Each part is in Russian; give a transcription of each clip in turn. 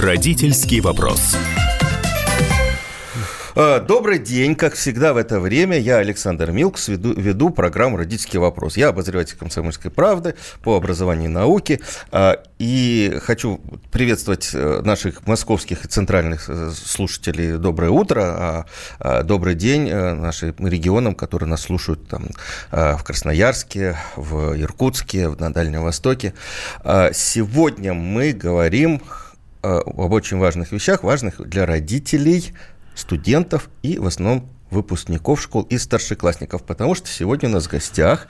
Родительский вопрос. А, добрый день, как всегда в это время. Я Александр Милкс, веду, веду программу «Родительский вопрос». Я обозреватель «Комсомольской правды» по образованию и науке. А, и хочу приветствовать э, наших московских и центральных э, слушателей. Доброе утро, а, добрый день э, нашим регионам, которые нас слушают там, в Красноярске, в Иркутске, на Дальнем Востоке. Сегодня мы говорим об очень важных вещах, важных для родителей – студентов и в основном выпускников школ и старшеклассников, потому что сегодня у нас в гостях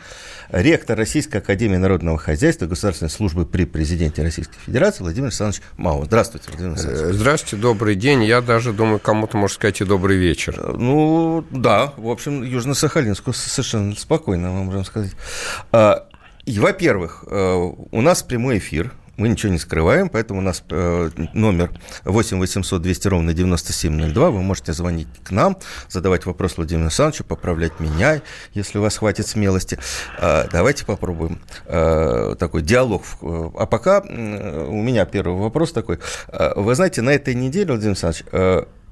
ректор Российской Академии Народного Хозяйства Государственной службы при президенте Российской Федерации Владимир Александрович Маун. Здравствуйте, Владимир Александрович. Здравствуйте, добрый день. Я даже думаю, кому-то можно сказать и добрый вечер. Э, ну, да, в общем, Южно-Сахалинску совершенно спокойно, вам можем сказать. А, и, во-первых, э, у нас прямой эфир, мы ничего не скрываем, поэтому у нас э, номер 8 800 200 ровно 9702. Вы можете звонить к нам, задавать вопрос Владимиру Александровичу, поправлять меня, если у вас хватит смелости. Э, давайте попробуем э, такой диалог. А пока у меня первый вопрос такой. Вы знаете, на этой неделе, Владимир Александрович,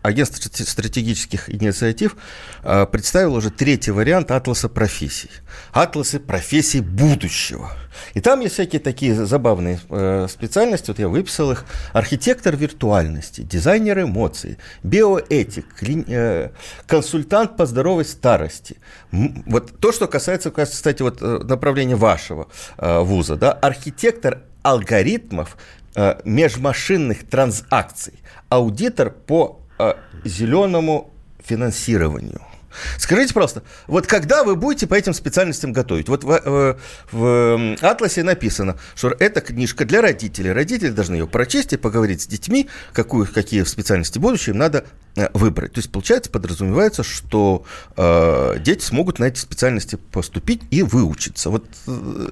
агентство стратегических инициатив а, представило уже третий вариант атласа профессий. Атласы профессий будущего. И там есть всякие такие забавные э, специальности, вот я выписал их. Архитектор виртуальности, дизайнер эмоций, биоэтик, э, консультант по здоровой старости. Вот то, что касается, кстати, вот э, направления вашего вуза, да, архитектор алгоритмов межмашинных транзакций, аудитор по зеленому финансированию. Скажите просто, вот когда вы будете по этим специальностям готовить? Вот в, в, в Атласе написано, что это книжка для родителей. Родители должны ее прочесть и поговорить с детьми, какую, какие специальности будущее им надо э, выбрать. То есть, получается, подразумевается, что э, дети смогут на эти специальности поступить и выучиться. Вот э,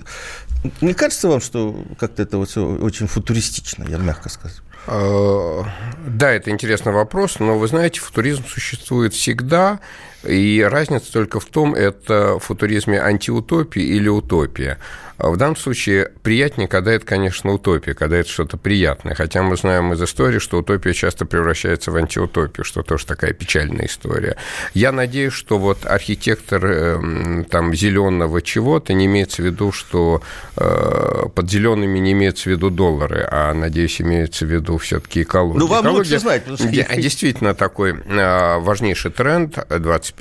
не кажется вам, что как-то это вот все очень футуристично, я мягко скажу? Э, да, это интересный вопрос, но вы знаете, футуризм существует всегда, и разница только в том, это в футуризме антиутопия или утопия. А в данном случае приятнее, когда это, конечно, утопия, когда это что-то приятное. Хотя мы знаем из истории, что утопия часто превращается в антиутопию, что тоже такая печальная история. Я надеюсь, что вот архитектор эм, там зеленого чего-то не имеется в виду, что э, под зелеными не имеется в виду доллары, а, надеюсь, имеется в виду все-таки экология. Ну, вам экология, лучше знать. Действительно такой э, важнейший тренд 21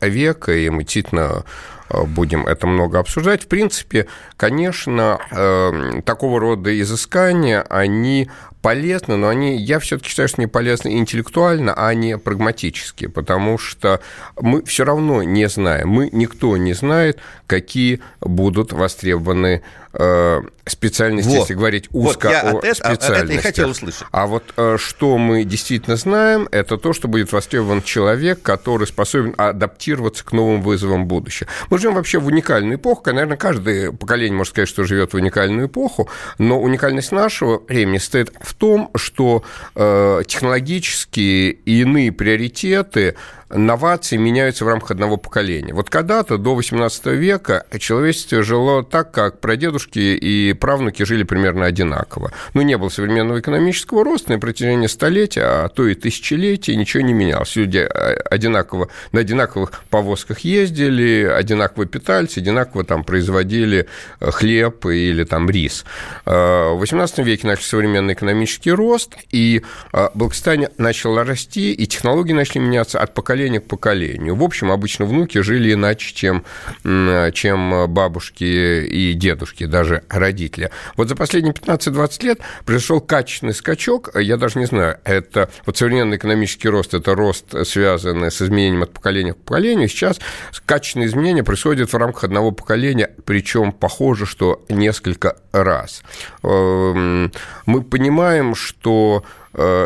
века, и мы действительно Э, будем это много обсуждать. В принципе, конечно, э, такого рода изыскания, они полезны, но они, я все-таки считаю, что не полезны интеллектуально, а не прагматически, потому что мы все равно не знаем, мы никто не знает, какие будут востребованы э, специальности, вот. если говорить узко вот, я о от специальностях. Это и хотел услышать. А вот э, что мы действительно знаем, это то, что будет востребован человек, который способен адаптироваться к новым вызовам будущего. Мы живем вообще в уникальную эпоху, наверное, каждое поколение может сказать, что живет в уникальную эпоху, но уникальность нашего времени стоит в том, что э, технологические и иные приоритеты новации меняются в рамках одного поколения. Вот когда-то, до 18 века, человечество жило так, как прадедушки и правнуки жили примерно одинаково. Ну, не было современного экономического роста на протяжении столетия, а то и тысячелетий ничего не менялось. Люди а, одинаково, на одинаковых повозках ездили, одинаково питались, одинаково там производили э, хлеб или там рис. Э, в 18 веке начался современный экономический рост, и э, благосостояние начало расти, и технологии начали меняться от поколения поколения к поколению. В общем, обычно внуки жили иначе, чем, чем бабушки и дедушки, даже родители. Вот за последние 15-20 лет произошел качественный скачок, я даже не знаю, это вот современный экономический рост, это рост, связанный с изменением от поколения к поколению. Сейчас качественные изменения происходят в рамках одного поколения, причем похоже, что несколько раз. Эм, мы понимаем, что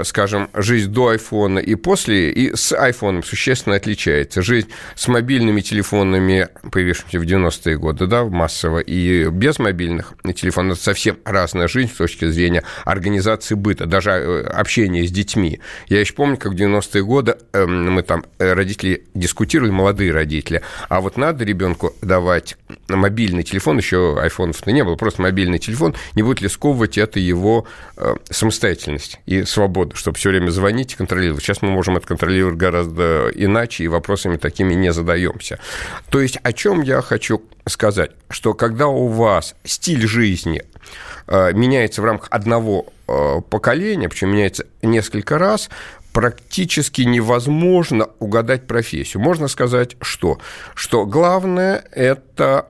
скажем, жизнь до айфона и после, и с айфоном существенно отличается. Жизнь с мобильными телефонами, появившимися в 90-е годы, да, массово, и без мобильных телефонов, это совсем разная жизнь с точки зрения организации быта, даже э, общения с детьми. Я еще помню, как в 90-е годы эм, мы там, э, родители дискутировали, молодые родители, а вот надо ребенку давать мобильный телефон, еще айфонов-то не было, просто мобильный телефон, не будет ли сковывать это его э, самостоятельность и свободу, чтобы все время звонить и контролировать. Сейчас мы можем это контролировать гораздо иначе, и вопросами такими не задаемся. То есть о чем я хочу сказать, что когда у вас стиль жизни э, меняется в рамках одного э, поколения, причем меняется несколько раз, практически невозможно угадать профессию. Можно сказать, что? Что главное – это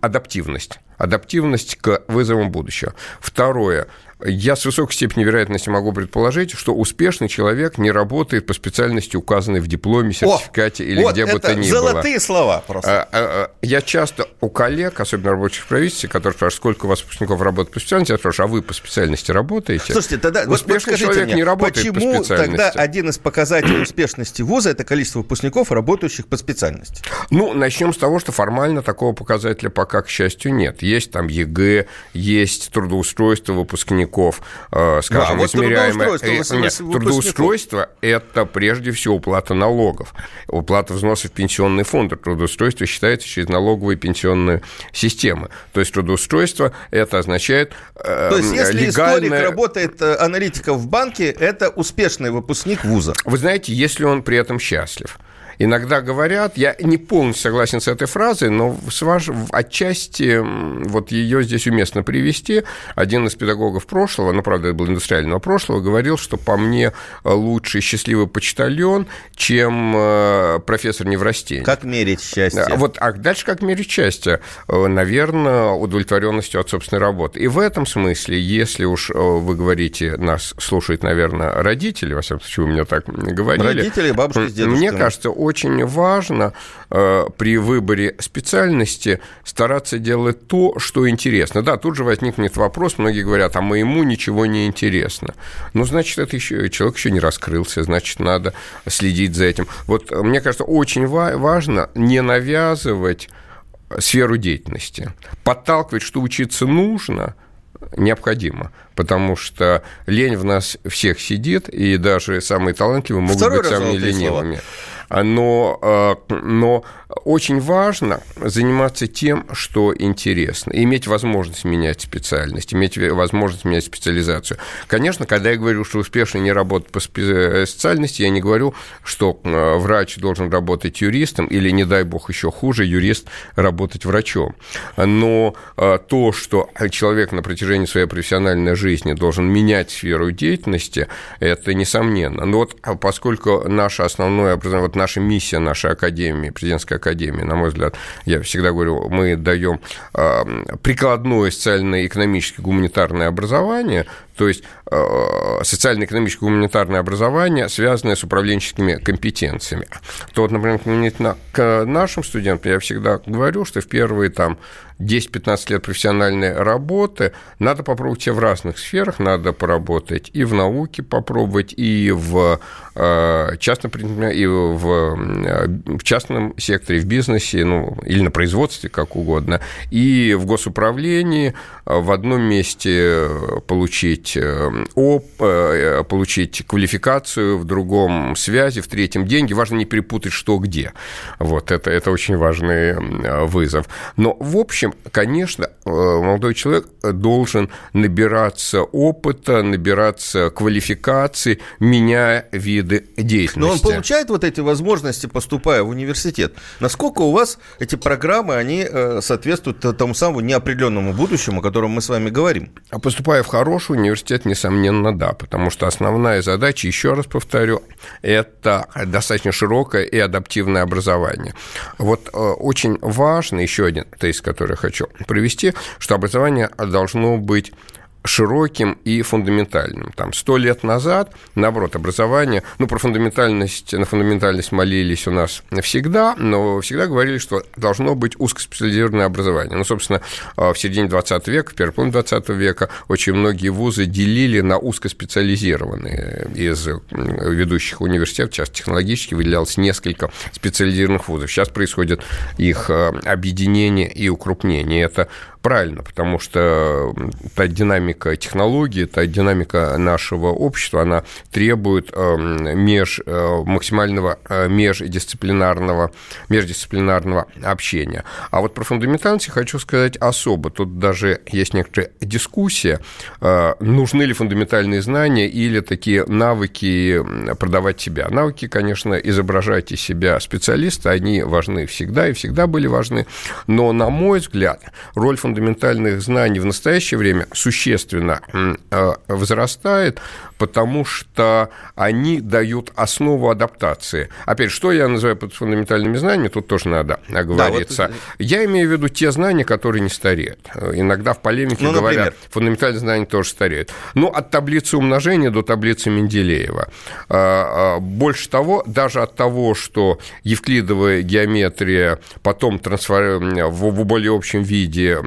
адаптивность адаптивность к вызовам будущего. Второе. Я с высокой степенью вероятности могу предположить, что успешный человек не работает по специальности, указанной в дипломе, сертификате О, или вот где бы то ни было. золотые слова просто. А, а, а, я часто у коллег, особенно рабочих в правительстве, которые спрашивают, сколько у вас выпускников работает по специальности, я спрашиваю, а вы по специальности работаете? Слушайте, тогда успешный вот человек мне, не работает почему по специальности. тогда один из показателей успешности вуза – это количество выпускников, работающих по специальности? Ну, начнем с того, что формально такого показателя пока, к счастью, нет. Есть там ЕГЭ, есть трудоустройство выпускников, выпускников, э, скажем, да, вот измеряемое... Трудоустройство, Нет, трудоустройство – это прежде всего уплата налогов, уплата взносов в пенсионный фонд. Трудоустройство считается через налоговые пенсионные системы. То есть трудоустройство – это означает э, То есть если легальное... историк работает э, аналитиком в банке, это успешный выпускник вуза? Вы знаете, если он при этом счастлив иногда говорят, я не полностью согласен с этой фразой, но с ваш, отчасти вот ее здесь уместно привести. Один из педагогов прошлого, ну, правда, это был индустриального прошлого, говорил, что по мне лучше счастливый почтальон, чем э, профессор неврастения. Как мерить счастье? Вот, а дальше как мерить счастье? Э, Наверное, удовлетворенностью от собственной работы. И в этом смысле, если уж э, вы говорите, нас слушают, наверное, родители, во всяком случае, вы мне так говорили. Родители, бабушки с дедушками. Мне кажется, очень важно э, при выборе специальности стараться делать то, что интересно. Да, тут же возникнет вопрос, многие говорят, а моему ничего не интересно. Ну, значит, это еще человек еще не раскрылся, значит, надо следить за этим. Вот э, мне кажется, очень важно не навязывать сферу деятельности, подталкивать, что учиться нужно – необходимо, потому что лень в нас всех сидит, и даже самые талантливые могут Второй быть самыми ленивыми. Слова но, э, но очень важно заниматься тем, что интересно, иметь возможность менять специальность, иметь возможность менять специализацию. Конечно, когда я говорю, что успешно не работать по специальности, я не говорю, что э, врач должен работать юристом или, не дай бог, еще хуже, юрист работать врачом. Но э, то, что человек на протяжении своей профессиональной жизни должен менять сферу деятельности, это несомненно. Но вот а поскольку основное образование, вот наша миссия нашей академии, президентской академии, на мой взгляд, я всегда говорю, мы даем а, прикладное социально-экономическое гуманитарное образование, то есть э, социально-экономическое гуманитарное образование, связанное с управленческими компетенциями. То вот, например, к нашим студентам я всегда говорю, что в первые там 10-15 лет профессиональной работы надо попробовать себя в разных сферах, надо поработать и в науке попробовать, и в э, частном и в, э, в частном секторе, в бизнесе, ну, или на производстве, как угодно, и в госуправлении в одном месте получить получить, э, оп, э, получить квалификацию, в другом связи, в третьем деньги. Важно не перепутать, что где. Вот это, это очень важный вызов. Но, в общем, конечно, э, молодой человек должен набираться опыта, набираться квалификации, меняя виды деятельности. Но он получает вот эти возможности, поступая в университет. Насколько у вас эти программы, они соответствуют тому самому неопределенному будущему, о котором мы с вами говорим? А поступая в хороший университет, несомненно, да, потому что основная задача, еще раз повторю, это достаточно широкое и адаптивное образование. Вот э, очень важно, еще один тезис, который я хочу привести, что образование должно быть широким и фундаментальным. Там сто лет назад, наоборот, образование, ну, про фундаментальность, на фундаментальность молились у нас всегда, но всегда говорили, что должно быть узкоспециализированное образование. Ну, собственно, в середине 20 века, в первой половине 20 века очень многие вузы делили на узкоспециализированные. Из ведущих университетов, сейчас технологически, выделялось несколько специализированных вузов. Сейчас происходит их э, объединение и укрупнение. Это правильно, потому что та динамика технологий, та динамика нашего общества, она требует эм, меж, э, максимального э, междисциплинарного, междисциплинарного общения. А вот про фундаментальность хочу сказать особо. Тут даже есть некоторая дискуссия, э, нужны ли фундаментальные знания или такие навыки продавать себя. Навыки, конечно, изображать из себя специалиста, они важны всегда и всегда были важны, но, на мой взгляд, роль фундаментальных знаний в настоящее время существенно возрастает, потому что они дают основу адаптации. Опять, что я называю под фундаментальными знаниями, тут тоже надо оговориться. Да, вот... Я имею в виду те знания, которые не стареют. Иногда в полемике ну, говорят, например? фундаментальные знания тоже стареют. Ну, от таблицы умножения до таблицы Менделеева. А, больше того, даже от того, что евклидовая геометрия потом трансфор... в более общем виде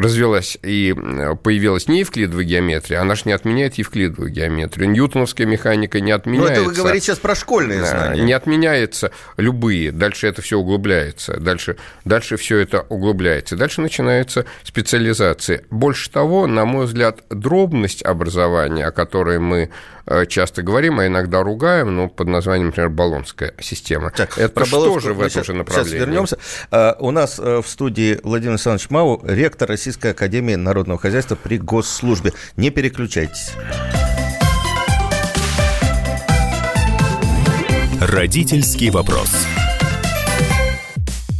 развелась и появилась не евклидовая, геометрии. Она же не отменяет евклидовую геометрию. Ньютоновская механика не отменяется. Но это вы говорите сейчас про школьные знания. Не отменяется любые. Дальше это все углубляется. Дальше, дальше все это углубляется. Дальше начинается специализация. Больше того, на мой взгляд, дробность образования, о которой мы э, часто говорим, а иногда ругаем, ну, под названием, например, Болонская система. Так, это про что же в этом сейчас, же направлении? Сейчас вернемся. А, у нас э, в студии Владимир Александрович Мау, ректор Российской Академии Народного Хозяйства при Госслужбе службе. Не переключайтесь. Родительский вопрос.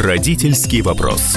Родительский вопрос.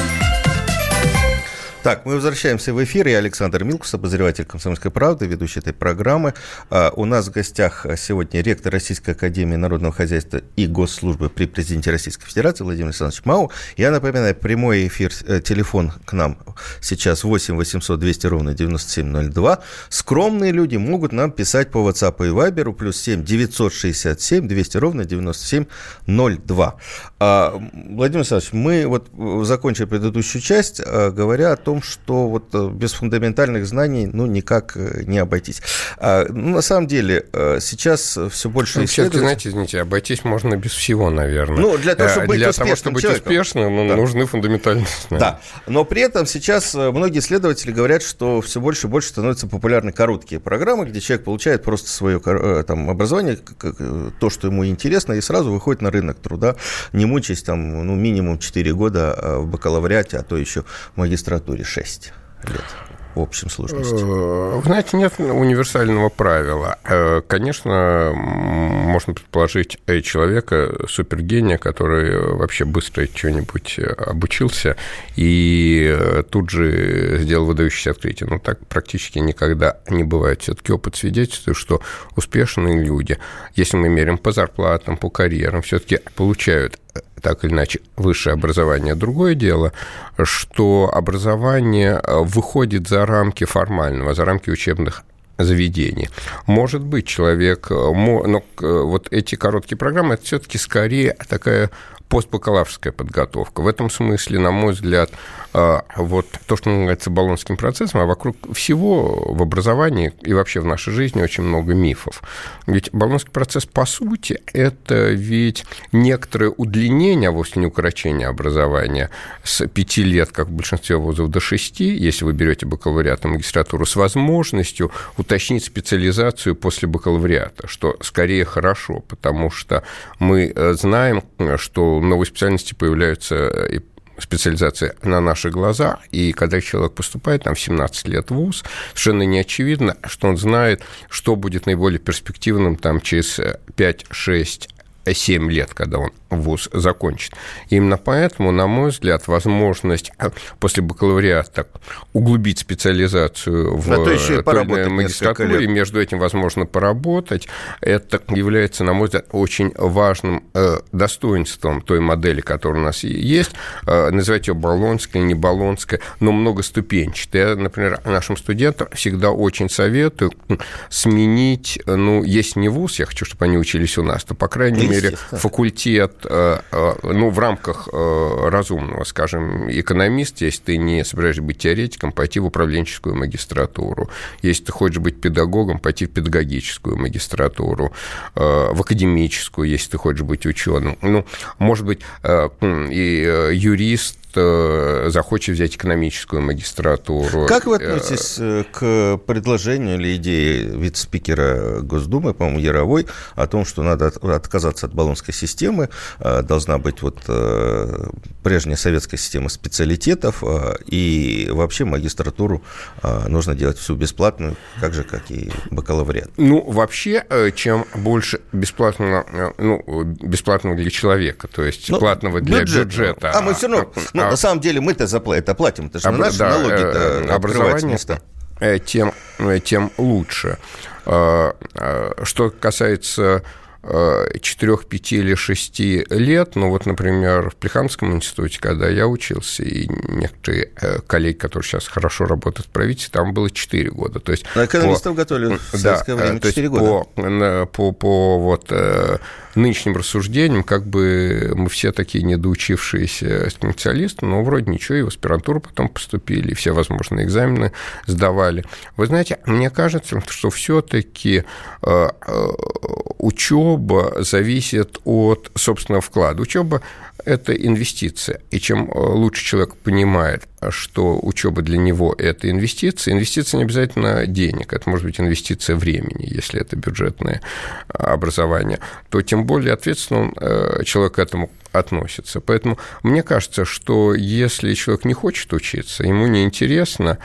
Так, мы возвращаемся в эфир. Я Александр Милкус, обозреватель «Комсомольской правды», ведущий этой программы. А, у нас в гостях сегодня ректор Российской Академии Народного Хозяйства и Госслужбы при президенте Российской Федерации Владимир Александрович Мау. Я напоминаю, прямой эфир, э, телефон к нам сейчас 8 800 200 ровно 9702. Скромные люди могут нам писать по WhatsApp и Viber плюс 7 967 200 ровно 9702. А, Владимир Александрович, мы вот закончили предыдущую часть, а, говоря о том, том, что вот э, без фундаментальных знаний ну, никак э, не обойтись. А, ну, на самом деле, э, сейчас все больше ну, исследователей... знаете, извините, обойтись можно без всего, наверное. Ну, для того, чтобы быть для успешным того, чтобы быть человеком. успешным, ну, да. нужны фундаментальные знания. Да, но при этом сейчас многие исследователи говорят, что все больше и больше становятся популярны короткие программы, где человек получает просто свое там, образование, то, что ему интересно, и сразу выходит на рынок труда, не мучаясь там, ну, минимум 4 года в бакалавриате, а то еще в магистратуре или 6 лет в общем сложности? Э, вы знаете, нет универсального правила. Э, конечно, можно предположить человека, супергения, который вообще быстро чего-нибудь обучился и тут же сделал выдающееся открытие. Но так практически никогда не бывает. Все-таки опыт свидетельствует, что успешные люди, если мы меряем по зарплатам, по карьерам, все-таки получают так или иначе высшее образование. Другое дело, что образование э, выходит за рамки формального, за рамки учебных заведений. Может быть, человек, э, но э, вот эти короткие программы, это все-таки скорее такая постбакалаврская подготовка. В этом смысле, на мой взгляд, а, вот то, что называется баллонским процессом, а вокруг всего в образовании и вообще в нашей жизни очень много мифов. Ведь баллонский процесс, по сути, это ведь некоторое удлинение, а вовсе не укорочение образования с пяти лет, как в большинстве вузов, до шести, если вы берете бакалавриат и магистратуру, с возможностью уточнить специализацию после бакалавриата, что скорее хорошо, потому что мы э, знаем, что новые специальности появляются и специализации на наши глаза, и когда человек поступает там в 17 лет в ВУЗ, совершенно не очевидно, что он знает, что будет наиболее перспективным там через 5, 6, 7 лет, когда он вуз закончит. Именно поэтому, на мой взгляд, возможность э, после бакалавриата углубить специализацию в а той магистратуре, между этим возможно поработать, это является, на мой взгляд, очень важным э, достоинством той модели, которая у нас есть. Э, называйте ее баллонская, не баллонская, но многоступенчатая. Я, например, нашим студентам всегда очень советую сменить, ну, есть не вуз, я хочу, чтобы они учились у нас, то, по крайней мере, факультет, э, э, ну, в рамках э, разумного, скажем, экономист, если ты не собираешься быть теоретиком, пойти в управленческую магистратуру. Если ты хочешь быть педагогом, пойти в педагогическую магистратуру, в академическую, если ты хочешь быть ученым. Ну, может быть, и юрист, захочет взять экономическую магистратуру. Как вы э, относитесь э, к предложению или идее вице-спикера Госдумы, по-моему, Яровой, о том, что надо отказаться от баллонской системы, должна быть вот прежняя советская система специалитетов, и вообще магистратуру нужно делать всю бесплатную, так же, как и бакалавриат? Ну, вообще, чем больше бесплатного, ну, бесплатного для человека, то есть ну, платного для бюджет, бюджета. А мы все равно, ну, а, на самом деле мы-то это платим, это же Об, наши да, налоги э, образование места. Э, тем, э, тем лучше. А, а, что касается 4, 5 или 6 лет, ну вот, например, в Плеханском институте, когда я учился, и некоторые коллеги, которые сейчас хорошо работают в правительстве, там было 4 года. То есть На экономистов по, готовили в советское да, время 4 года. По, по, по вот, нынешним рассуждениям, как бы мы все такие недоучившиеся специалисты, но вроде ничего, и в аспирантуру потом поступили, и все возможные экзамены сдавали. Вы знаете, мне кажется, что все-таки э, э, учеба зависит от собственного вклада. Учеба это инвестиция. И чем э, лучше человек понимает, что учеба для него – это инвестиция, инвестиция не обязательно денег, это может быть инвестиция времени, если это бюджетное образование, то тем более ответственно э, человек этому относится. Поэтому мне кажется, что если человек не хочет учиться, ему не интересно,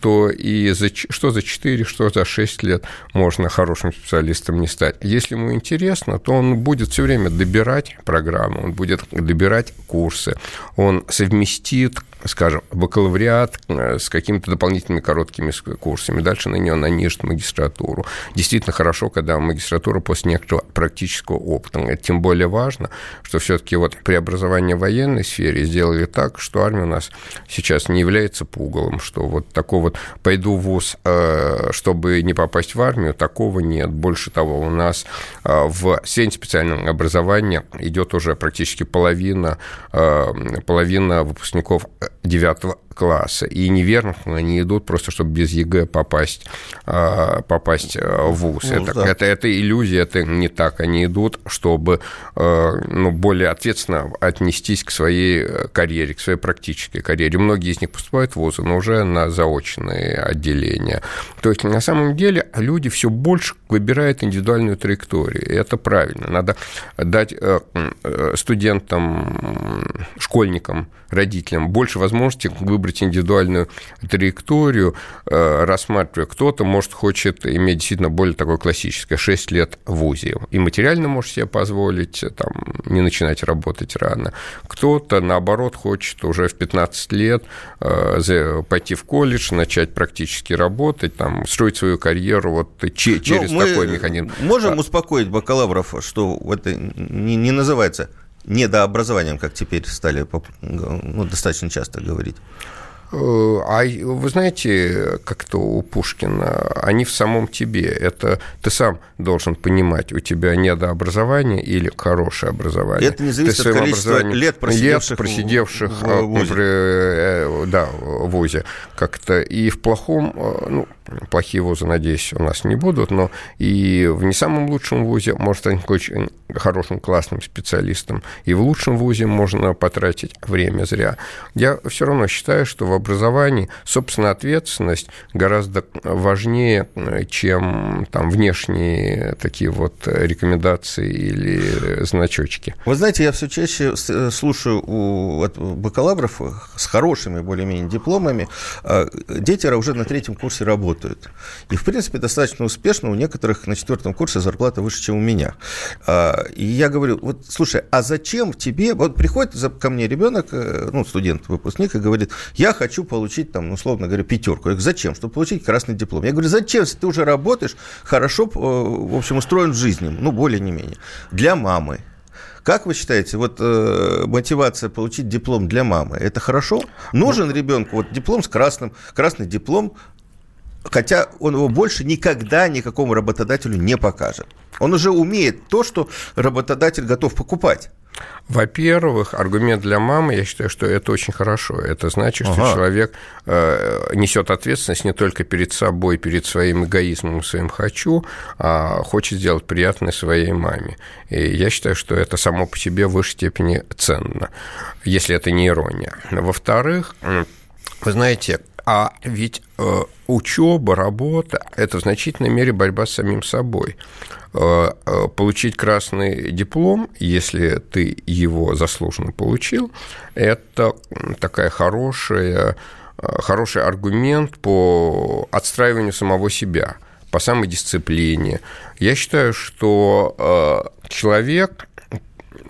то и за, что за 4, что за 6 лет можно хорошим специалистом не стать. Если ему интересно, то он будет все время добирать программу, он будет добирать курсы, он совместит скажем, бакалавриат э, с какими-то дополнительными короткими курсами. Дальше на нее нанижет магистратуру. Действительно хорошо, когда магистратура после некоторого практического опыта. Это тем более важно, что все-таки вот преобразование в военной сфере сделали так, что армия у нас сейчас не является пугалом, что вот такого вот пойду в ВУЗ, э, чтобы не попасть в армию, такого нет. Больше того, у нас э, в среднем специальном образовании идет уже практически половина, половина выпускников девятого класса. И неверно они идут просто, чтобы без ЕГЭ попасть, а, попасть а, в ВУЗ. ВУЗ это, да. это, это иллюзия, это не так. Они идут, чтобы а, ну, более ответственно отнестись к своей карьере, к своей практической карьере. Многие из них поступают в ВУЗы, но уже на заочные отделения. То есть, на самом деле, люди все больше выбирают индивидуальную траекторию. И это правильно. Надо дать э, э, студентам, школьникам, родителям больше возможностей выбрать выбрать индивидуальную траекторию, э, рассматривая, кто-то, может, хочет иметь действительно более такое классическое, 6 лет в ВУЗе, и материально может себе позволить, там, не начинать работать рано. Кто-то, наоборот, хочет уже в 15 лет э, пойти в колледж, начать практически работать, там, строить свою карьеру вот ну, через ну, такой механизм. Можем а успокоить бакалавров, что это не, не называется недообразованием, как теперь стали ну, достаточно часто говорить? Э, а вы знаете, как-то у Пушкина, они в самом тебе. Это ты сам должен понимать, у тебя недообразование или хорошее образование. Это не зависит от количества лет просидевших, лет, просидевших в, в, ВУЗе. Э, да, в ВУЗе. Как-то и в плохом, э, ну, плохие вузы, надеюсь, у нас не будут, но и в не самом лучшем вузе может стать очень хорошим, классным специалистом, и в лучшем вузе можно потратить время зря. Я все равно считаю, что в образовании, собственно, ответственность гораздо важнее, чем там внешние такие вот рекомендации или значочки. Вы знаете, я все чаще слушаю у бакалавров с хорошими более-менее дипломами, а, дети уже на третьем курсе работают. И, в принципе, достаточно успешно. У некоторых на четвертом курсе зарплата выше, чем у меня. А, и я говорю, вот, слушай, а зачем тебе... Вот приходит ко мне ребенок, э, ну, студент, выпускник, и говорит, я хочу получить, там, условно говоря, пятерку. Я говорю, зачем? Чтобы получить красный диплом. Я говорю, зачем, если ты уже работаешь, хорошо, э, в общем, устроен в жизни, ну, более не менее. Для мамы, как вы считаете, вот э, мотивация получить диплом для мамы, это хорошо? Нужен ребенку вот диплом с красным, красный диплом, хотя он его больше никогда никакому работодателю не покажет. Он уже умеет то, что работодатель готов покупать. Во-первых, аргумент для мамы, я считаю, что это очень хорошо. Это значит, ага. что человек э, несет ответственность не только перед собой, перед своим эгоизмом, своим хочу, а хочет сделать приятное своей маме. И я считаю, что это само по себе в высшей степени ценно, если это не ирония. Во-вторых, вы знаете, а ведь э, учеба, работа – это в значительной мере борьба с самим собой. Э, э, получить красный диплом, если ты его заслуженно получил, это такая хорошая, хороший аргумент по отстраиванию самого себя, по самодисциплине. Я считаю, что человек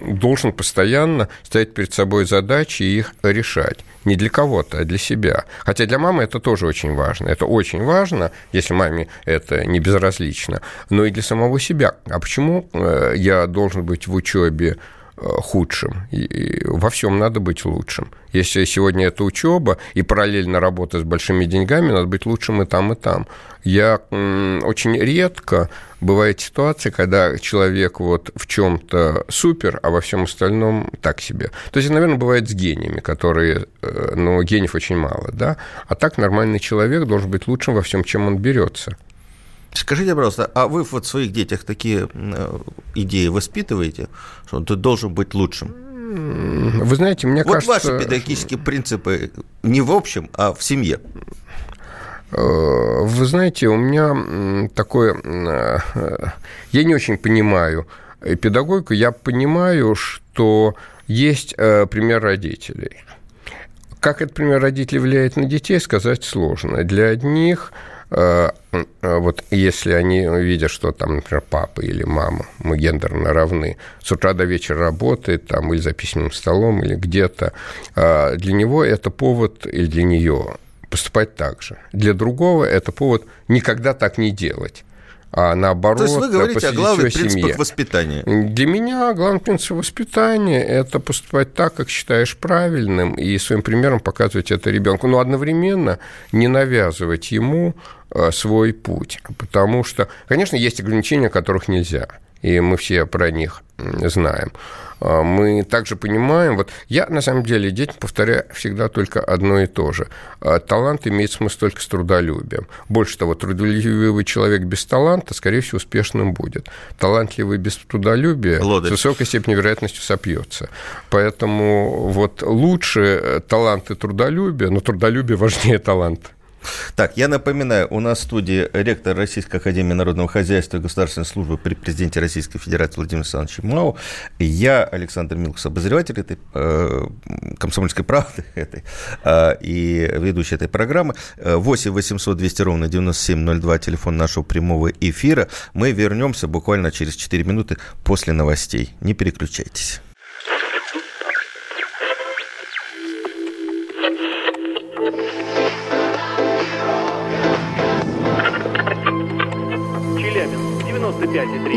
должен постоянно ставить перед собой задачи и их решать. Не для кого-то, а для себя. Хотя для мамы это тоже очень важно. Это очень важно, если маме это не безразлично, но и для самого себя. А почему э, я должен быть в учебе худшим. И во всем надо быть лучшим. Если сегодня это учеба и параллельно работа с большими деньгами, надо быть лучшим и там, и там. Я очень редко бывает ситуация, когда человек вот в чем-то супер, а во всем остальном так себе. То есть, наверное, бывает с гениями, которые, э, ну, гениев очень мало, да. А так нормальный человек должен быть лучшим во всем, чем он берется. Скажите, пожалуйста, а вы вот в своих детях такие э, идеи воспитываете, что ты должен быть лучшим? Вы знаете, мне вот кажется... Вот ваши педагогические принципы не в общем, а в семье. Э, вы знаете, у меня такое... Э, я не очень понимаю педагогику. Я понимаю, что есть пример родителей. Как этот пример родителей влияет на детей, сказать сложно. Для одних вот если они видят, что там, например, папа или мама, мы гендерно равны, с утра до вечера работает там или за письменным столом, или где-то, для него это повод, или для нее поступать так же. Для другого это повод никогда так не делать а наоборот... То есть вы говорите о главных принципах воспитания? Для меня главный принцип воспитания – это поступать так, как считаешь правильным, и своим примером показывать это ребенку, но одновременно не навязывать ему э, свой путь, потому что, конечно, есть ограничения, которых нельзя, и мы все про них знаем. А, мы также понимаем, вот я на самом деле детям повторяю всегда только одно и то же. А, талант имеет смысл только с трудолюбием. Больше того, трудолюбивый человек без таланта, скорее всего, успешным будет. Талантливый без трудолюбия Лодырь. с высокой степенью вероятностью сопьется. Поэтому вот лучше талант и трудолюбие, но трудолюбие важнее таланта. Так, я напоминаю, у нас в студии ректор Российской Академии Народного Хозяйства и Государственной Службы при президенте Российской Федерации Владимир Александрович Мау. Я Александр Милкус, обозреватель этой э, комсомольской правды этой, э, и ведущий этой программы. 8 800 200 ровно 9702, телефон нашего прямого эфира. Мы вернемся буквально через 4 минуты после новостей. Не переключайтесь.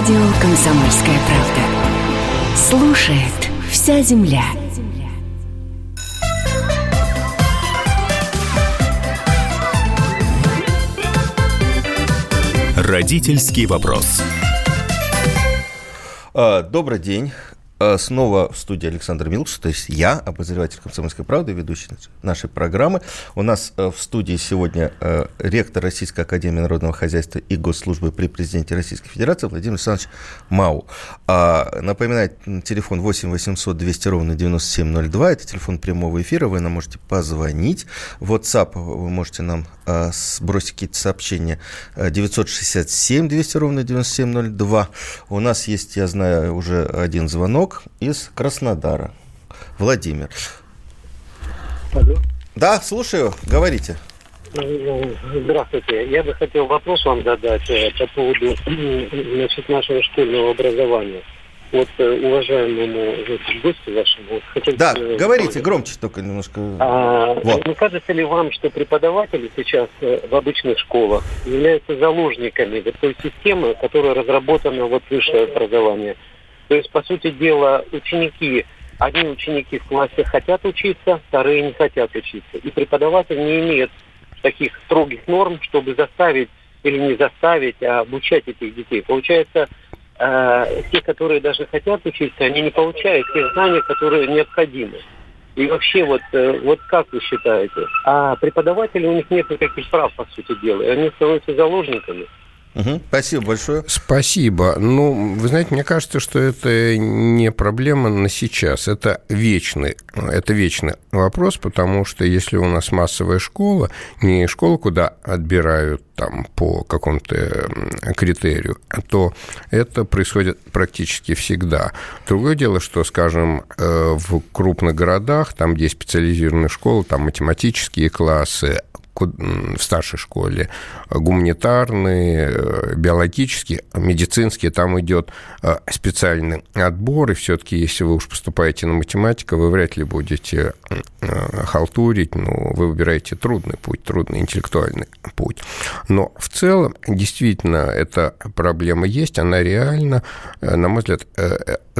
Радио «Комсомольская правда». Слушает вся земля. Родительский вопрос. А, добрый день. А, снова в студии Александр Милкс, то есть я, обозреватель «Комсомольской правды», ведущий нашей программы. У нас а, в студии сегодня ректор Российской Академии Народного Хозяйства и Госслужбы при Президенте Российской Федерации Владимир Александрович Мау. Напоминаю, телефон 8 800 200 ровно 9702, это телефон прямого эфира, вы нам можете позвонить. WhatsApp вы можете нам сбросить какие-то сообщения 967 200 ровно 9702. У нас есть, я знаю, уже один звонок из Краснодара. Владимир. Алло. Да, слушаю, говорите. Здравствуйте. Я бы хотел вопрос вам задать э, по поводу значит, нашего школьного образования вот э, уважаемому гостю вашему. Хотел, да, э, говорите сказать. громче только немножко. А, вот. Не кажется ли вам, что преподаватели сейчас э, в обычных школах являются заложниками той системы, которая разработана вот высшее образование? То есть, по сути дела, ученики, одни ученики в классе хотят учиться, вторые не хотят учиться. И преподаватель не имеет таких строгих норм, чтобы заставить или не заставить, а обучать этих детей. Получается, э, те, которые даже хотят учиться, они не получают тех знаний, которые необходимы. И вообще, вот, э, вот как вы считаете? А преподаватели, у них нет никаких прав, по сути дела, и они становятся заложниками. Угу, спасибо большое. Спасибо. Ну, вы знаете, мне кажется, что это не проблема на сейчас. Это вечный, это вечный вопрос, потому что если у нас массовая школа, не школа, куда отбирают там по какому-то критерию, то это происходит практически всегда. Другое дело, что, скажем, э, в крупных городах, там, где специализированные школы, там математические классы, в старшей школе, гуманитарные, э, биологические, медицинские, там идет э, специальный отбор, и все-таки, если вы уж поступаете на математику, вы вряд ли будете э, халтурить, ну, вы выбираете трудный путь, трудный интеллектуальный путь. Но в целом, действительно, эта проблема есть, она реальна. На мой взгляд,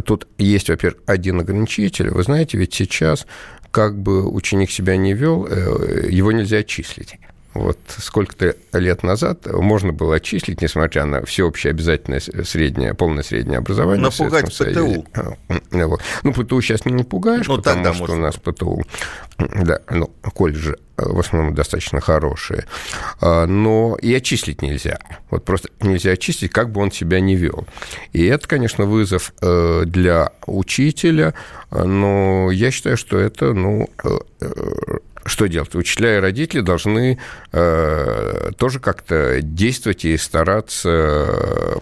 тут есть, во-первых, один ограничитель. Вы знаете, ведь сейчас как бы ученик себя не вел, э, его нельзя отчислить. Вот сколько-то лет назад можно было отчислить, несмотря на всеобщее обязательное среднее, полное среднее образование. Напугать ПТУ. А, вот. Ну, ПТУ сейчас не напугаешь, ну, потому что можно. у нас ПТУ, да, ну, колледжи э, в основном достаточно хорошие, а, но и отчислить нельзя. Вот просто нельзя отчислить, как бы он себя не вел. И это, конечно, вызов э, для учителя, но я считаю, что это, ну, что делать? Учителя и родители должны э, тоже как-то действовать и стараться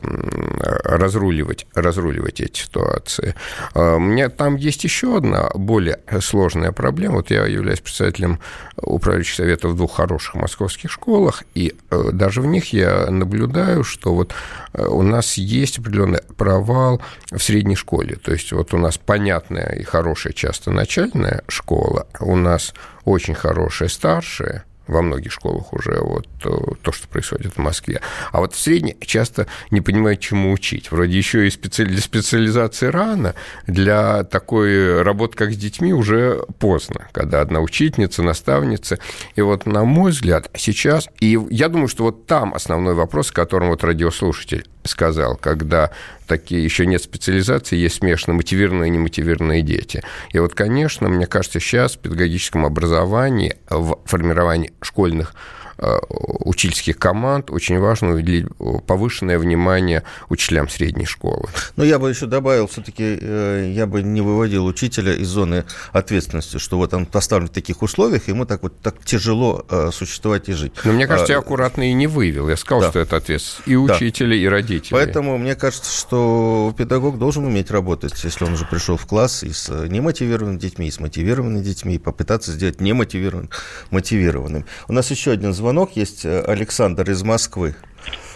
разруливать, разруливать эти ситуации. Э, у меня там есть еще одна более сложная проблема. Вот я являюсь председателем управляющих советов в двух хороших московских школах, и э, даже в них я наблюдаю, что вот э, у нас есть определенный провал в средней школе. То есть вот у нас понятная и хорошая часто начальная школа, у нас очень хорошая старшая, во многих школах уже вот то, то, что происходит в Москве. А вот в средней часто не понимают, чему учить. Вроде еще и специали... для специализации рано, для такой работы, как с детьми, уже поздно, когда одна учительница, наставница. И вот, на мой взгляд, сейчас, и я думаю, что вот там основной вопрос, которым вот радиослушатель сказал, когда такие еще нет специализации, есть смешанно мотивированные и немотивированные дети. И вот, конечно, мне кажется, сейчас в педагогическом образовании, в формировании школьных учительских команд очень важно уделить повышенное внимание учителям средней школы. Но я бы еще добавил, все-таки э, я бы не выводил учителя из зоны ответственности, что вот он поставлен в таких условиях, ему так вот так тяжело э, существовать и жить. Но мне кажется, я аккуратно и не вывел. Я сказал, да. что это ответственность и учителя, да. и родителей. Поэтому мне кажется, что педагог должен уметь работать, если он уже пришел в класс и с немотивированными детьми, и с мотивированными детьми, и попытаться сделать немотивированным мотивированным. У нас еще один звонок звонок есть. Э, Александр из Москвы.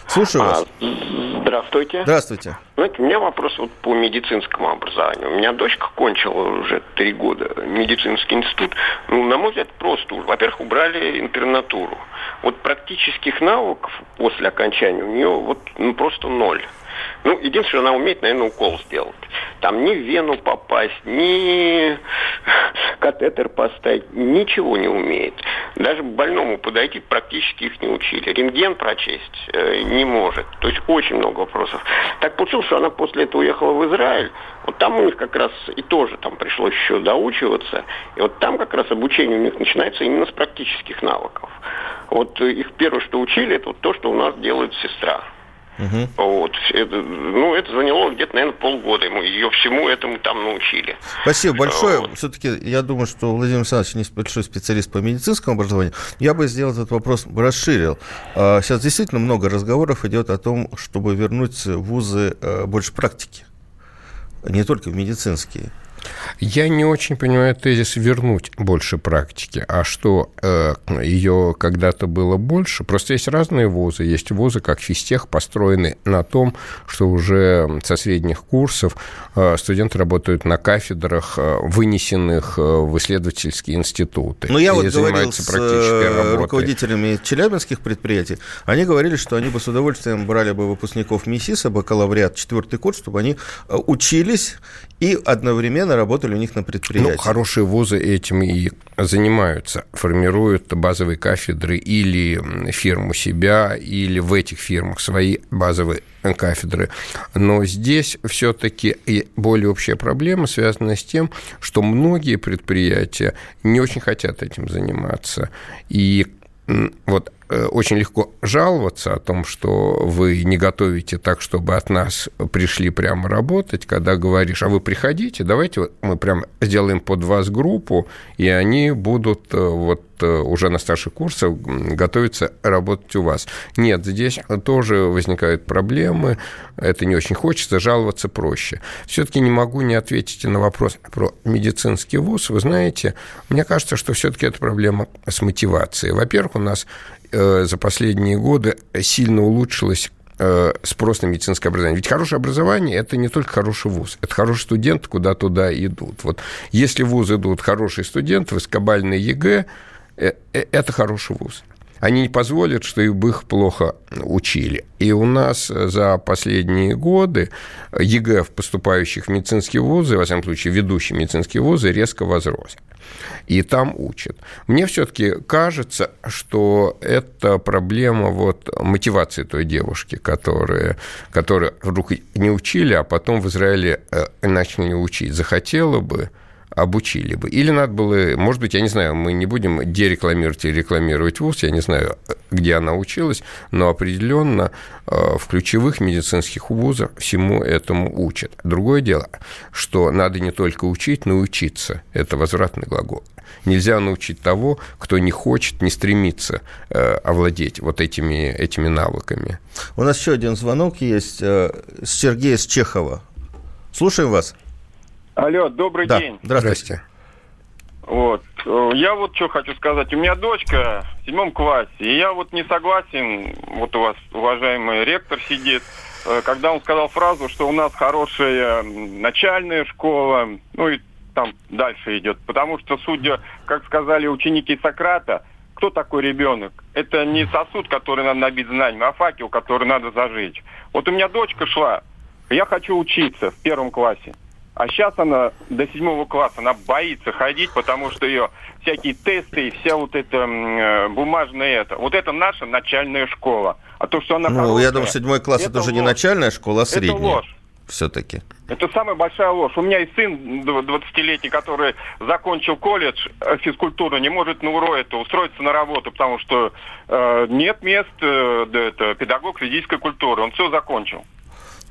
Слушаю вас. А, здравствуйте. Здравствуйте. Знаете, у меня вопрос вот по медицинскому образованию. У меня дочка кончила уже три года медицинский институт. Ну, на мой взгляд, просто. Во-первых, убрали интернатуру. Вот практических навыков после окончания у нее вот ну, просто ноль. Ну, единственное, она умеет, наверное, укол сделать. Там ни в вену попасть, ни катетер поставить, ничего не умеет. Даже больному подойти практически их не учили. Рентген прочесть э, не может. То есть очень много вопросов. Так получилось, что она после этого уехала в Израиль. Вот там у них как раз и тоже там пришлось еще доучиваться. И вот там как раз обучение у них начинается именно с практических навыков. Вот их первое, что учили, это вот то, что у нас делает сестра. Угу. Вот. Это, ну, это заняло где-то, наверное, полгода. Ему ее всему этому там научили. Спасибо большое. Вот. Все-таки я думаю, что Владимир Александрович не большой специалист по медицинскому образованию. Я бы сделал этот вопрос, расширил. А, сейчас действительно много разговоров идет о том, чтобы вернуть в вузы э, больше практики. Не только в медицинские. Я не очень понимаю тезис вернуть больше практики, а что э, ее когда-то было больше. Просто есть разные вузы. Есть вузы, как физтех, построены на том, что уже со средних курсов э, студенты работают на кафедрах, э, вынесенных э, в исследовательские институты. Ну, я вот говорил с э, руководителями челябинских предприятий. Они говорили, что они бы с удовольствием брали бы выпускников МИСИСа, бакалавриат, четвертый курс, чтобы они э, учились и одновременно работали у них на предприятии. Ну, хорошие вузы этим и занимаются, формируют базовые кафедры или фирму себя, или в этих фирмах свои базовые кафедры. Но здесь все-таки более общая проблема связана с тем, что многие предприятия не очень хотят этим заниматься. И вот очень легко жаловаться о том, что вы не готовите так, чтобы от нас пришли прямо работать, когда говоришь, а вы приходите, давайте мы прям сделаем под вас группу, и они будут э, вот э, уже на старших курсах готовиться работать у вас. Нет, здесь тоже возникают проблемы, это не очень хочется, жаловаться проще. Все-таки не могу не ответить на вопрос про медицинский вуз. Вы знаете, мне кажется, что все-таки это проблема с мотивацией. Во-первых, у нас Э, за последние годы сильно улучшилось э, спрос на медицинское образование. Ведь хорошее образование – это не только хороший вуз, это хороший студент, куда туда идут. Вот если в вуз идут хорошие студенты, высокобальные ЕГЭ, э, это хороший вуз они не позволят, что их плохо учили. И у нас за последние годы ЕГЭ в поступающих в медицинские вузы, во всяком случае, ведущие медицинские вузы, резко возрос. И там учат. Мне все-таки кажется, что это проблема вот мотивации той девушки, которая, которая вдруг не учили, а потом в Израиле э, начали учить. Захотела бы, обучили бы. Или надо было, может быть, я не знаю, мы не будем дерекламировать и рекламировать ВУЗ, я не знаю, где она училась, но определенно э, в ключевых медицинских вузах всему этому учат. Другое дело, что надо не только учить, но и учиться. Это возвратный глагол. Нельзя научить того, кто не хочет, не стремится э, овладеть вот этими, этими навыками. У нас еще один звонок есть э, с Сергея с Чехова. Слушаем вас. Алло, добрый да. день. Здравствуйте. Вот. Я вот что хочу сказать. У меня дочка в седьмом классе, и я вот не согласен, вот у вас уважаемый ректор сидит, э, когда он сказал фразу, что у нас хорошая начальная школа, ну и там дальше идет. Потому что, судя, как сказали ученики Сократа, кто такой ребенок? Это не сосуд, который надо набить знанием, а факел, который надо зажечь. Вот у меня дочка шла, я хочу учиться в первом классе. А сейчас она до седьмого класса, она боится ходить, потому что ее всякие тесты и вся вот эта э, бумажная это. Вот это наша начальная школа. А то, что она Ну, хорошая, я думаю, седьмой класс это, это уже ложь. не начальная школа, а средняя. Это ложь. Все-таки. Это самая большая ложь. У меня и сын 20-летний, который закончил колледж э, физкультуру, не может на УРО это устроиться на работу, потому что э, нет мест, э, это, педагог физической культуры. Он все закончил.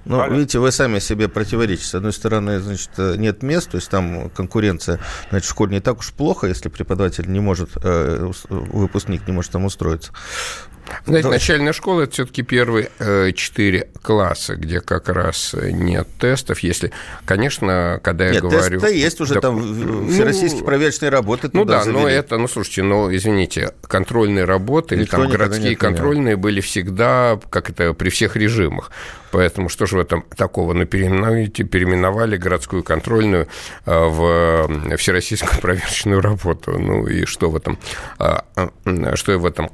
Ну, Алло. видите, вы сами себе противоречите. С одной стороны, значит, нет мест, то есть там конкуренция, значит, в школе не так уж плохо, если преподаватель не может, э, выпускник не может там устроиться. Знаете, да. начальная школа – это все-таки первые э, четыре класса, где как раз нет тестов. Если, конечно, когда я нет, говорю... Нет, есть уже да, там ну, всероссийские проверочные работы. Ну да, завели. но это, ну слушайте, ну извините, контрольные работы Никто или там городские контрольные были всегда, как это, при всех режимах. Поэтому что же в этом такого? Ну, переименовали, переименовали городскую контрольную э, в всероссийскую проверочную работу. Ну и что в этом, э, что в этом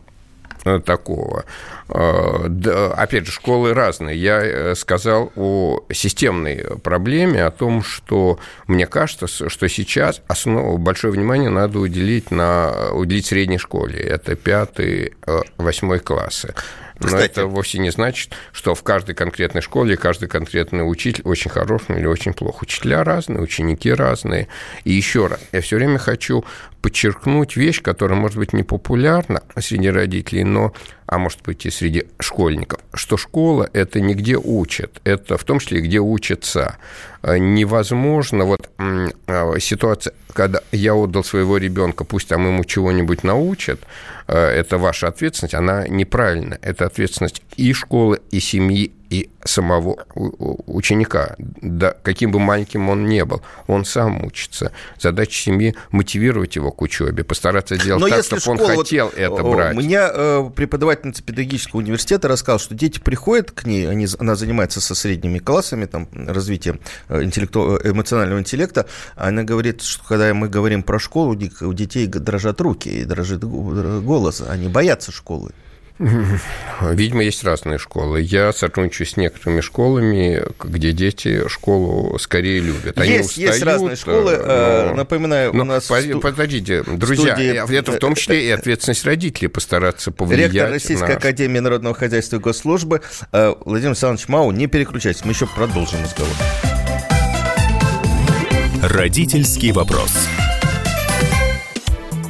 э, такого. Э, да, опять же, школы разные. Я э, сказал о системной проблеме, о том, что мне кажется, что сейчас основу, большое внимание надо уделить, на, уделить средней школе. Это пятый, восьмой классы. Но Кстати, это вовсе не значит, что в каждой конкретной школе каждый конкретный учитель очень хорош или очень плох. Учителя разные, ученики разные. И еще раз, я все время хочу подчеркнуть вещь, которая, может быть, не популярна среди родителей, но а может быть и среди школьников, что школа – это не где учат, это в том числе где учатся. Э, невозможно, вот а, ситуация, когда я отдал своего ребенка, пусть там ему чего-нибудь научат, э, это ваша ответственность, она неправильная. Это ответственность и школы, и семьи, и самого ученика, да, каким бы маленьким он не был, он сам учится. Задача семьи – мотивировать его к учебе, постараться сделать Но так, чтобы школа, он хотел вот, это брать. У меня э, преподавательница педагогического университета рассказала, что дети приходят к ней, они, она занимается со средними классами, там, развитием э, интеллекту, эмоционального интеллекта, она говорит, что когда мы говорим про школу, у детей дрожат руки и дрожит голос, они боятся школы. Видимо, есть разные школы. Я сотрудничаю с некоторыми школами, где дети школу скорее любят. Они есть, устают, есть разные школы. Э, но... Напоминаю, но, у нас... Подождите, друзья, студии... это в том числе и ответственность родителей постараться повлиять Ректор Российской на... Академии Народного Хозяйства и Госслужбы э, Владимир Александрович Мау, не переключайтесь, мы еще продолжим разговор. Родительский вопрос.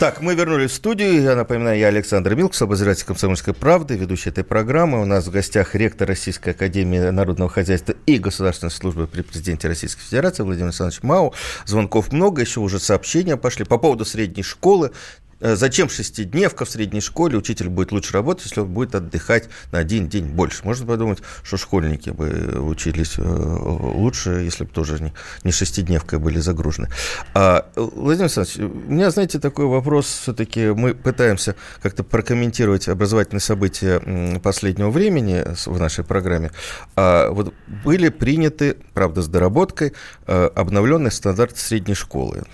Так, мы вернулись в студию. Я напоминаю, я Александр Милкс, обозреватель «Комсомольской правды», ведущий этой программы. У нас в гостях ректор Российской Академии Народного Хозяйства и Государственной службы при президенте Российской Федерации Владимир Александрович Мау. Звонков много, еще уже сообщения пошли по поводу средней школы. Э, зачем шестидневка в средней школе? Учитель будет лучше работать, если он будет отдыхать на один день больше. Можно подумать, что школьники бы учились э, лучше, если бы тоже не, не шестидневкой были загружены. А, Владимир Александрович, у меня, знаете, такой вопрос. Все-таки мы пытаемся как-то прокомментировать образовательные события последнего времени в нашей программе. А, вот были приняты, правда, с доработкой, э, обновленный стандарт средней школы.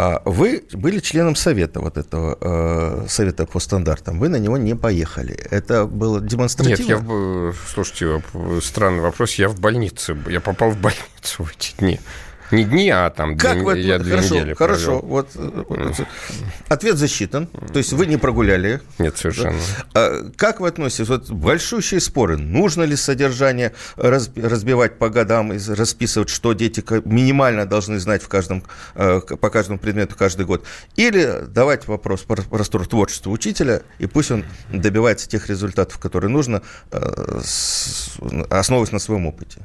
А вы были членом совета вот этого э, совета по стандартам, вы на него не поехали. Это было демонстративно? Нет, я, слушайте, странный вопрос. Я в больнице, я попал в больницу в эти дни. Не дни, а там как две, вы, я две хорошо, недели Хорошо, вот, вот ответ засчитан. То есть вы не прогуляли. Нет, совершенно. Да? А, как вы относитесь? Вот большущие споры. Нужно ли содержание разбивать по годам и расписывать, что дети минимально должны знать в каждом, э, по каждому предмету каждый год? Или давать вопрос простор творчества учителя, и пусть он добивается тех результатов, которые нужно, э, основываясь на своем опыте?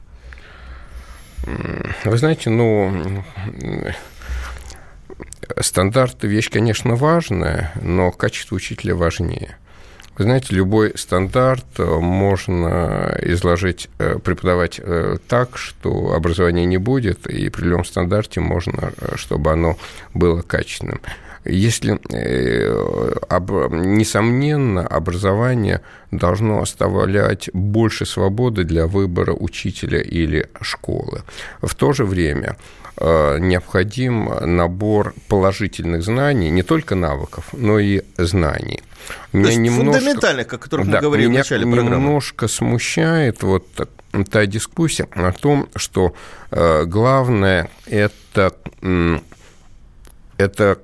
Вы знаете, ну, стандарты вещь, конечно, важная, но качество учителя важнее. Вы знаете, любой стандарт можно изложить, э, преподавать э, так, что образования не будет, и при любом стандарте можно, э, чтобы оно было качественным. Если, несомненно, образование должно оставлять больше свободы для выбора учителя или школы. В то же время необходим набор положительных знаний, не только навыков, но и знаний. Меня То немножко, фундаментальных, о которых да, мы говорили меня в начале программы. немножко смущает вот та дискуссия о том, что э, главное это, э, это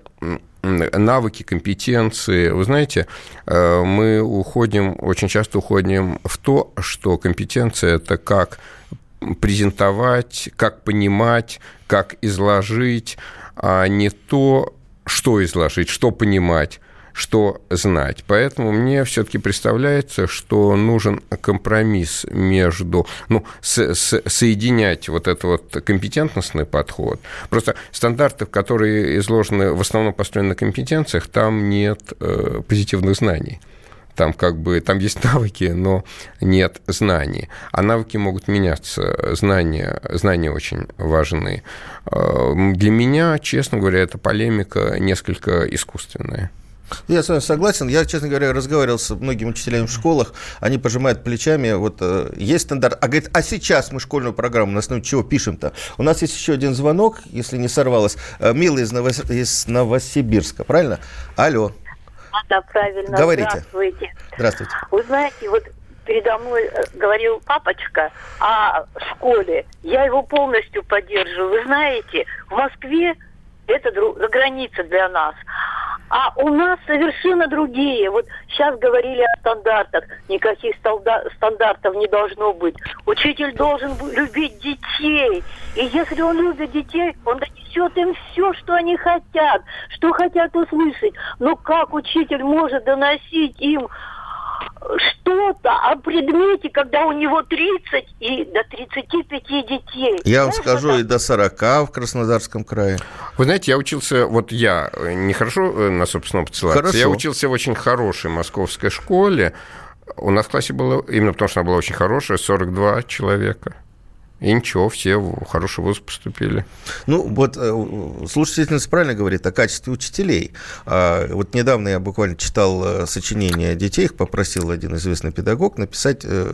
навыки, компетенции. Вы знаете, э, мы уходим, очень часто уходим в то, что компетенция – это как презентовать, как понимать, как изложить, а не то, что изложить, что понимать что знать. Поэтому мне все-таки представляется, что нужен компромисс между, ну, с, с, соединять вот этот вот компетентностный подход. Просто стандартов, которые изложены, в основном построены на компетенциях, там нет э, позитивных знаний там как бы там есть навыки, но нет знаний. А навыки могут меняться, знания, знания очень важны. Э, для меня, честно говоря, эта полемика несколько искусственная. Я с вами согласен. Я, честно говоря, разговаривал с многими учителями в школах. Они пожимают плечами. Вот э, есть стандарт. А говорит, а сейчас мы школьную программу на основе чего пишем-то? У нас есть еще один звонок, если не сорвалось. Э, Милый из, Новос... из Новосибирска, правильно? Алло. Да, правильно. Говорите. Здравствуйте. Здравствуйте. Вы знаете, вот передо мной э, говорил папочка о школе. Я его полностью поддерживаю. Вы знаете, в Москве это друг, граница для нас. А у нас совершенно другие. Вот сейчас говорили о стандартах. Никаких стандартов не должно быть. Учитель должен любить детей. И если он любит детей, он донесет им все, что они хотят, что хотят услышать. Но как учитель может доносить им что-то о предмете, когда у него 30 и до 35 детей. Я вам скажу, это? и до 40 в Краснодарском крае. Вы знаете, я учился, вот я э, нехорошо э, на собственном ссылаться, я учился в очень хорошей московской школе. У нас в классе было, именно потому что она была очень хорошая, 42 человека. И ничего, все в хороший вуз поступили. Ну, вот э, слушательница правильно говорит о качестве учителей. А, вот недавно я буквально читал э, сочинение детей, их попросил один известный педагог написать э,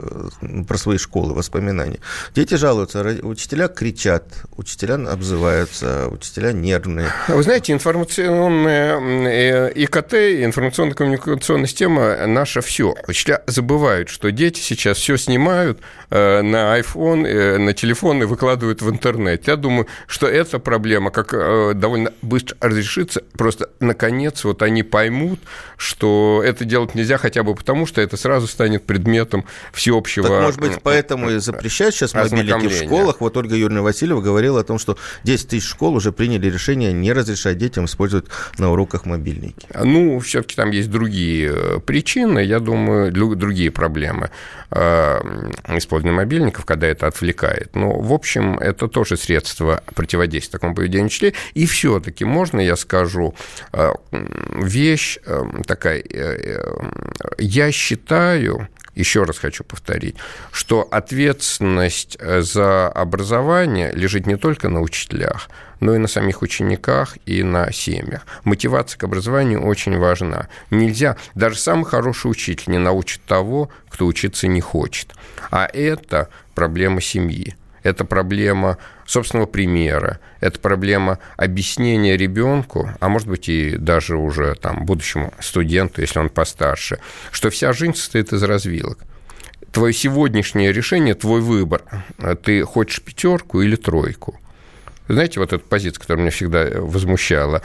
про свои школы, воспоминания. Дети жалуются, учителя кричат, учителя обзываются, учителя нервные. Вы знаете, информационная ИКТ, информационно-коммуникационная система наша все. Учителя забывают, что дети сейчас все снимают на iPhone, на телефоны выкладывают в интернет. Я думаю, что эта проблема как э, довольно быстро разрешится. Просто, наконец, вот они поймут, что это делать нельзя хотя бы потому, что это сразу станет предметом всеобщего... Так, может быть, поэтому и запрещают сейчас мобильники в школах. Вот Ольга Юрьевна Васильева говорила о том, что 10 тысяч школ уже приняли решение не разрешать детям использовать на уроках мобильники. Ну, все-таки там есть другие э, причины, я думаю, другие проблемы э, использования мобильников, когда это отвлекает бывает. Но, в общем, это тоже средство противодействия такому поведению учителей. И все-таки можно я скажу э, вещь э, такая. Э, я считаю, еще раз хочу повторить, что ответственность за образование лежит не только на учителях, но и на самих учениках и на семьях. Мотивация к образованию очень важна. Нельзя, даже самый хороший учитель не научит того, кто учиться не хочет. А это проблема семьи. Это проблема собственного примера, это проблема объяснения ребенку, а может быть и даже уже там будущему студенту, если он постарше, что вся жизнь состоит из развилок твое сегодняшнее решение, твой выбор. Ты хочешь пятерку или тройку? Знаете, вот эта позиция, которая меня всегда возмущала,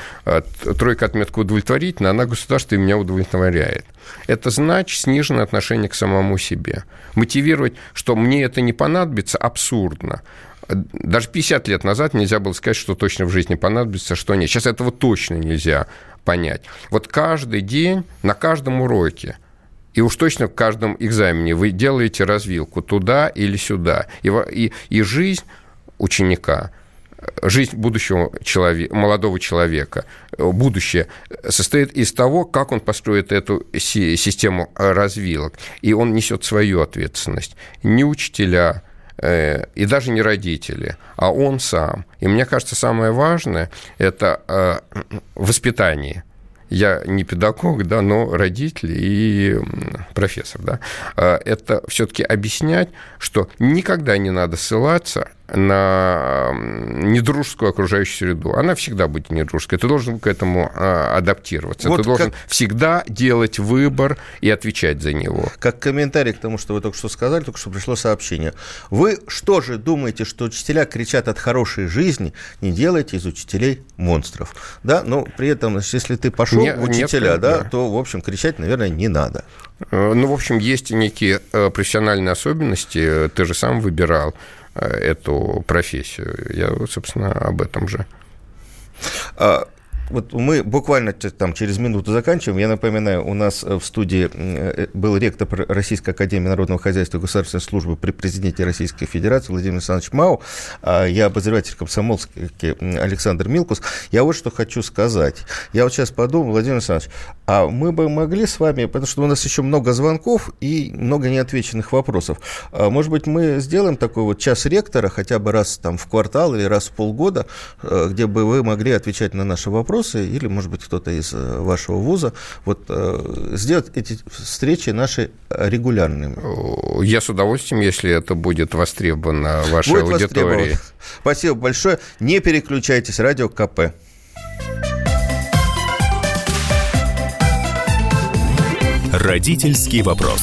тройка отметка удовлетворительна, она государство меня удовлетворяет. Это значит сниженное отношение к самому себе. Мотивировать, что мне это не понадобится, абсурдно. Даже 50 лет назад нельзя было сказать, что точно в жизни понадобится, что нет. Сейчас этого точно нельзя понять. Вот каждый день на каждом уроке и уж точно в каждом экзамене вы делаете развилку туда или сюда. И, и, и жизнь ученика – жизнь будущего человека, молодого человека, будущее состоит из того, как он построит эту систему развилок. И он несет свою ответственность. Не учителя, э, и даже не родители, а он сам. И мне кажется, самое важное – это э, воспитание – я не педагог, да, но родитель и профессор, да, э, это все-таки объяснять, что никогда не надо ссылаться на недружескую окружающую среду. Она всегда будет недружеской. Ты должен к этому а, адаптироваться. Вот Ты должен как... всегда делать выбор и отвечать за него. Как комментарий к тому, что вы только что сказали, только что пришло сообщение. Вы что же думаете, что учителя кричат от хорошей жизни? Не делайте из учителей монстров. Да, но при этом, если ты пошел не, в учителя, нет, да, да, то, в общем, кричать, наверное, не надо. Э, ну, в общем, есть некие э, профессиональные особенности. Ты же сам выбирал эту профессию. Я, собственно, об этом же. Вот мы буквально там через минуту заканчиваем. Я напоминаю, у нас в студии э, был ректор Российской Академии Народного Хозяйства и Государственной службы при президенте Российской Федерации Владимир Александрович Мау. А я обозреватель комсомолский Александр Милкус. Я вот что хочу сказать. Я вот сейчас подумал, Владимир Александрович, а мы бы могли с вами, потому что у нас еще много звонков и много неотвеченных вопросов. А может быть, мы сделаем такой вот час ректора хотя бы раз там в квартал или раз в полгода, э, где бы вы могли отвечать на наши вопросы, или, может быть, кто-то из э, вашего вуза, вот э, сделать эти встречи наши регулярными. Я с удовольствием, если это будет востребовано вашей будет аудитории. Спасибо большое. Не переключайтесь, радио КП. Родительский вопрос.